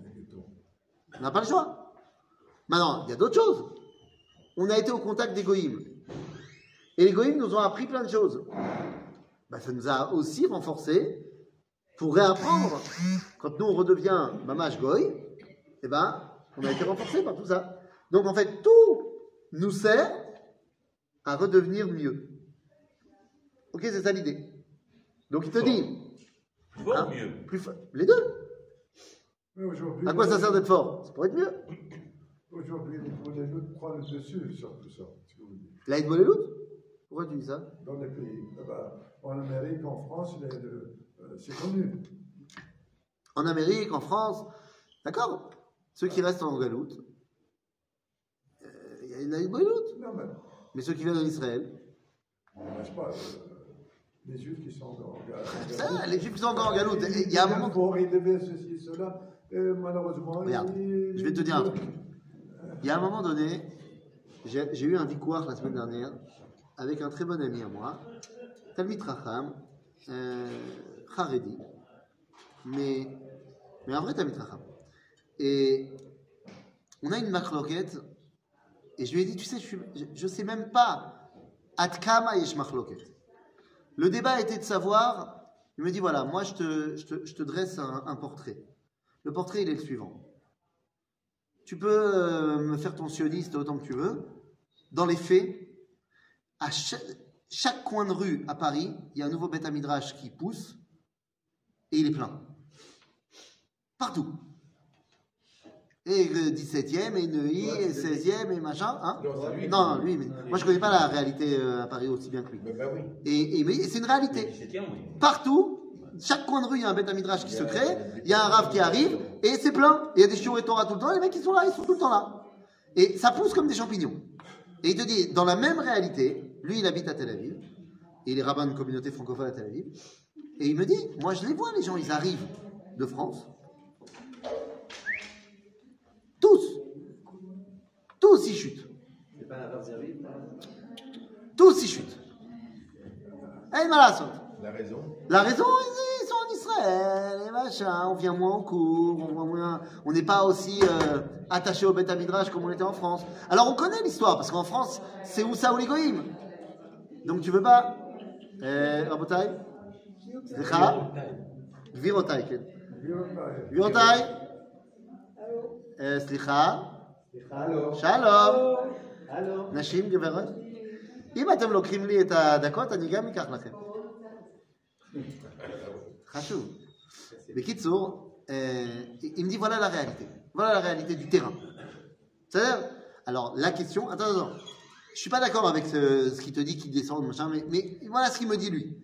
On n'a pas le choix. Maintenant, il y a d'autres choses. On a été au contact des goïms. Et les goïms nous ont appris plein de choses. Bah, ça nous a aussi renforcé pour réapprendre. Quand nous on redevient mamash goy, eh ben, on a été renforcé par tout ça. Donc en fait, tout nous sert à redevenir mieux. Ok, c'est ça l'idée. Donc il te dit, Plus fort Hein ou mieux plus fa- les deux. Mais À quoi ça sert d'être fort? C'est pour être mieux. Aujourd'hui, les prennent le dessus sur tout ça. voulez. L'aide Bollywood Pourquoi tu dis ça? Dans les pays. Ah bah, en Amérique, en France, euh, c'est connu. En Amérique, en France, d'accord Ceux qui restent en Galoute, euh, il y a une. Non, mais, Mais ceux qui viennent en Israël, n'est-ce pas, euh, les Juifs qui sont en ça, les Juifs qui sont encore en Galoute, il y a un moment. Pour ils devaient ceci, cela. Malheureusement, Regarde, ils- je vais te dire un truc. Il y a un moment donné, j'ai eu un dikouar la semaine dernière avec un très bon ami à moi, Talmit Racham, euh, Haredi, mais, mais un vrai Talmit Racham. Et on a une machloquette, et je lui ai dit, tu sais, je, suis- je, je sais même pas Atkama yesh machloquet. Le débat était de savoir, il me dit, voilà, moi je te, dresse un- portrait. Le portrait, il est le suivant. Tu peux euh, me faire ton sioniste autant que tu veux. Dans les faits, à chaque, coin de rue à Paris, il y a un nouveau Beth Midrash qui pousse et il est plein. Partout. Et le 17e, et Neuilly, et 16e, et machin. Hein Non, lui. non, lui, mais moi je connais pas la réalité euh, à Paris aussi bien que lui. Bah oui. Et, et- mais c'est une réalité. 17e, oui. Partout, chaque coin de rue, il y a un Beth Midrash qui se crée, il y a un Rav qui arrive, et c'est plein. Il y a des chiots et Torah tout le temps, les mecs ils sont là, ils sont tout le temps là. Et ça pousse comme des champignons. Et il te dit, dans la même réalité, lui il habite à Tel Aviv, et il est rabbin de communauté francophone à Tel Aviv, et il me dit, moi je les vois les gens, ils arrivent de France. Tous. Tous ils chutent. Tous ils chutent. La raison La raison, ils, sont en Israël, et machin, on vient moins en cours, on moins, on n'est pas aussi euh, attaché au Beth Midrash comme on était en France. Alors on connaît l'histoire, parce qu'en France, c'est où ça ou les goïms Donc tu veux pas? Euh, Rabotai? Virotai. Virotai? סליחה, Allô שלום, Allô נשים, גברת. אם אתם לוקחים לי את הדקות, אני גם אקח לכם. חשוב. בקיצור, euh, il me dit voilà la réalité. Voilà la réalité du terrain. C'est-à-dire, alors la question, attends, attends, je suis pas d'accord avec ce, ce qu'il te dit qu'il descend, machin, mais, mais voilà ce qu'il me dit lui.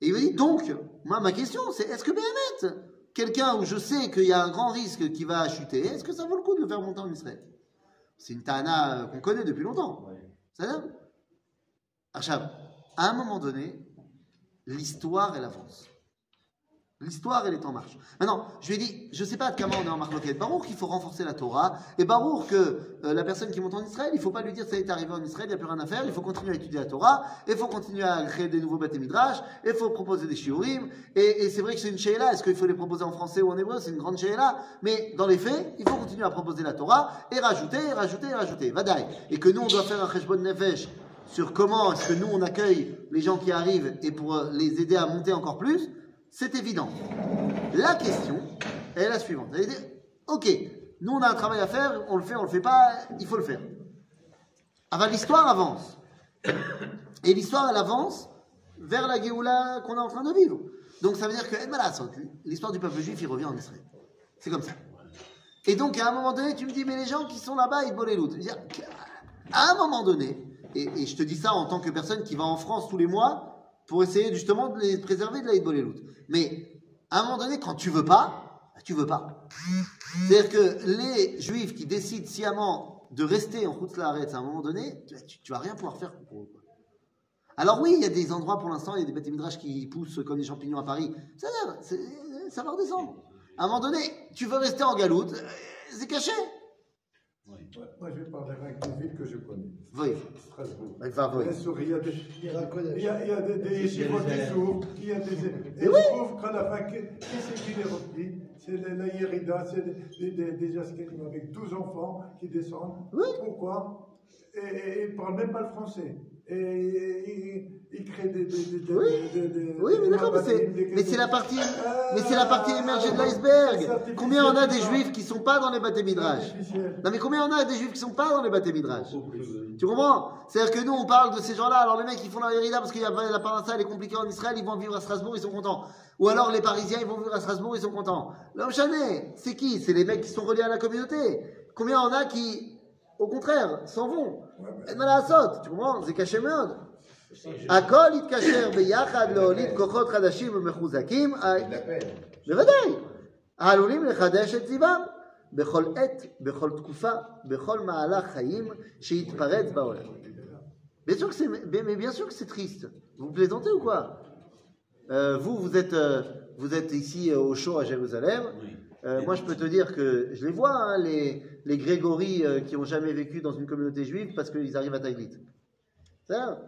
Et il me dit donc, moi ma question c'est est-ce que Béhémet, quelqu'un où je sais qu'il y a un grand risque qui va chuter, est-ce que ça vaut le coup de le faire monter en Israël? C'est une Tana euh, qu'on connaît depuis longtemps. Ça donne? À un moment donné, l'histoire, elle avance. L'histoire, elle est en marche. Maintenant, je lui ai dit, je ne sais pas de comment on est en marloquette. Barour qu'il faut renforcer la Torah. Et Barour que euh, la personne qui monte en Israël, il ne faut pas lui dire ça est arrivé en Israël, il n'y a plus rien à faire. Il faut continuer à étudier la Torah. Il faut continuer à créer des nouveaux bâtés midrash. Il faut proposer des shiurim. Et, et c'est vrai que c'est une sheila. Est-ce qu'il faut les proposer en français ou en hébreu? C'est une grande sheila. Mais dans les faits, il faut continuer à proposer la Torah et rajouter, et rajouter, et rajouter. Vadaï. Et que nous, on doit faire un cheshbon nefesh sur comment est-ce que nous, on accueille les gens qui arrivent et pour euh, les aider à monter encore plus. C'est évident. La question est la suivante. Elle dit, ok, nous on a un travail à faire, on le fait, on le fait pas, il faut le faire. Enfin, l'histoire avance. Et l'histoire, elle avance vers la Géoula qu'on est en train de vivre. Donc ça veut dire que, eh ben l'histoire du peuple juif, il revient en Israël. C'est comme ça. Et donc, à un moment donné, tu me dis, mais les gens qui sont là-bas, ils les loups. À un moment donné, et, je te dis ça en tant que personne qui va en France tous les mois pour essayer justement de les préserver de la Hitbolelout. Mais à un moment donné, quand tu veux pas, bah, tu veux pas. C'est-à-dire que les juifs qui décident sciemment de rester en arrête à un moment donné, tu, tu vas rien pouvoir faire pour eux. Alors oui, il y a des endroits pour l'instant, il y a des bâtiments qui poussent comme des champignons à Paris. Ça, ça va redescendre. À un moment donné, tu veux rester en galoute, euh, c'est caché. Moi, je vais parler avec des villes que je connais. Oui. Strasbourg. Avec va, oui. Bien sûr, il y a des, il y a, des, des yeshivot qui s'ouvrent, il y a des... Et oui. je trouve qu'à la fin, qui c'est qui les replie C'est la, la Yerida, c'est des, des, des avec 12 enfants qui descendent. Oui. Pourquoi? Et ils ne parlent même pas le français. Et ils ils créent des... des, des, des Oui. des- des- Oui, mais d'accord, mais c'est, la partie, Ah, mais c'est la partie émergée de c'est l'iceberg. Combien on a des juifs qui sont pas dans les bâtés midrash. Non mais combien on a des juifs qui sont pas dans les bâtés midrash Tu comprends? C'est-à-dire que nous on parle de ces gens-là, alors les mecs ils font la Hérida parce qu'il y a la parnassa elle est compliquée en Israël, ils vont vivre à Strasbourg, ils sont contents. Ou alors les Parisiens ils vont vivre à Strasbourg, ils sont contents. L'homme chané, c'est qui? C'est les mecs qui sont reliés à la communauté. Combien on a qui, au contraire, s'en vont Et mal à Assot, tu comprends C'est caché merde. הכל יתקשר ביחד להוליד כוחות חדשים ומחוזקים, בוודאי, העלולים לחדש את צבאם בכל עת, בכל תקופה, בכל מהלך חיים שיתפרץ בעולם. Bien sûr que c'est, mais mais bien sûr que c'est triste. Vous plaisantez ou quoi Euh, Vous, vous êtes, euh, vous êtes ici euh, au show à Jérusalem. Oui. Euh, moi, je peux te dire que je les vois, hein, les, les Grégory euh, qui ont jamais vécu dans une communauté juive parce qu'ils arrivent à Taïlit. Ça?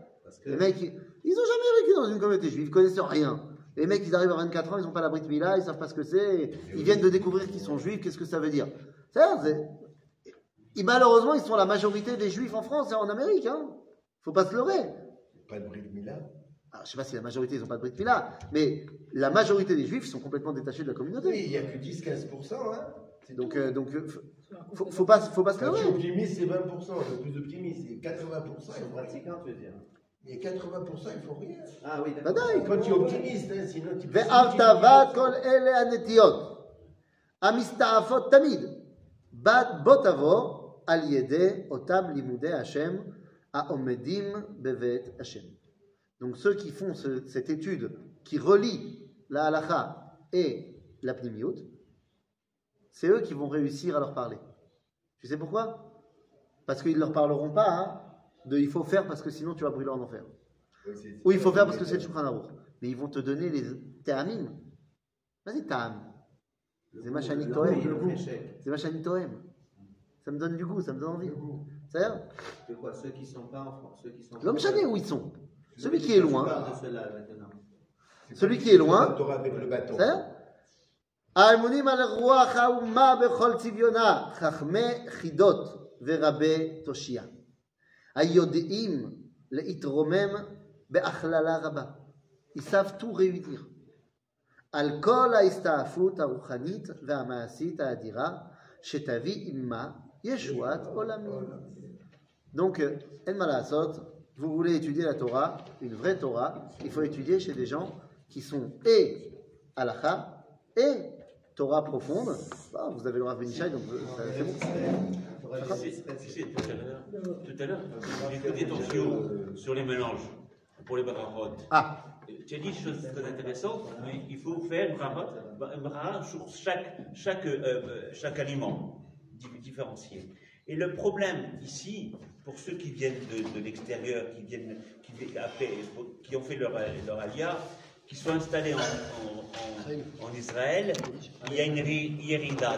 Les mecs, ils, ils ont jamais vécu dans une communauté juive, ils connaissent rien. Les mecs, ils arrivent à 24 ans, ils n'ont pas la Brit Mila, ils savent pas ce que c'est, ils viennent de découvrir qu'ils sont juifs, qu'est-ce que ça veut dire? Et malheureusement, ils sont la majorité des juifs en France et en Amérique. Hein. Faut pas se leurrer. Pas de Brit Mila. Alors, je sais pas si la majorité, ils n'ont pas de Brit Mila, mais la majorité des juifs sont complètement détachés de la communauté. Oui, il n'y a que 10-15%. Hein. C'est Donc, tout. euh, donc euh, faut, faut, faut pas, faut pas se Quand je suis leurrer. optimiste, c'est 20%. Le plus optimiste, c'est 80%. Ils font Pratiquant, tu veux dire Mais 80%, ils font rien. Ah oui, ודאי. d'accord. Quand tu es optimiste, hein, sinon tu peux. והרטבת כל אלה הנטיות המסתעפות תמיד בת בוא תבוא על ידי אותם לימודי השם העומדים בבית השם. Donc ceux qui font ce- cette étude qui relie la halakha et la pnimiout, c'est eux qui vont réussir à leur parler. Tu sais pourquoi? Parce qu'ils ne leur parleront pas hein, de il faut faire parce que sinon tu vas brûler en enfer. Oui, Ou il faut faire parce que c'est le. Mais ils vont te donner les ta'amim. Vas-y, ta'am. C'est ma chani toem. C'est ma chani toem. Ça me donne du goût, ça me donne envie. C'est-à-dire, Ceux qui sont pas en France, ceux qui sont l'homme chané où ils sont? Celui qui est Je loin, parle de ceux-là maintenant. celui qui est loin, La Torah avec le bâton. c'est-à-dire, האמונים על רוח האומה בכל צביונה, חכמי חידות ורבי תושייה, היודעים להתרומם בהכללה רבה. Ils savent tout réunir. על כל ההסתעפות הרוחנית והמעשית האדירה שתביא עמה ישועת עולמים. Donc, euh, en malasot, vous voulez étudier la Torah, une vraie Torah, il faut étudier chez des gens qui sont et halakha et Torah profonde. Bon, vous avez le Rav Benishai, donc euh, c'est bon. Tout à l'heure, écouté ton chiot sur les mélanges. pour les barahot. Ah, Tu as dit une chose très intéressante, mais il faut faire une une barahot sur chaque, chaque, euh, euh, chaque aliment di- différencié. Et le problème ici, pour ceux qui viennent de, l'extérieur, qui, viennent, qui, ont fait leur, leur qui sont installés en, Israël, il y a une ri- yérida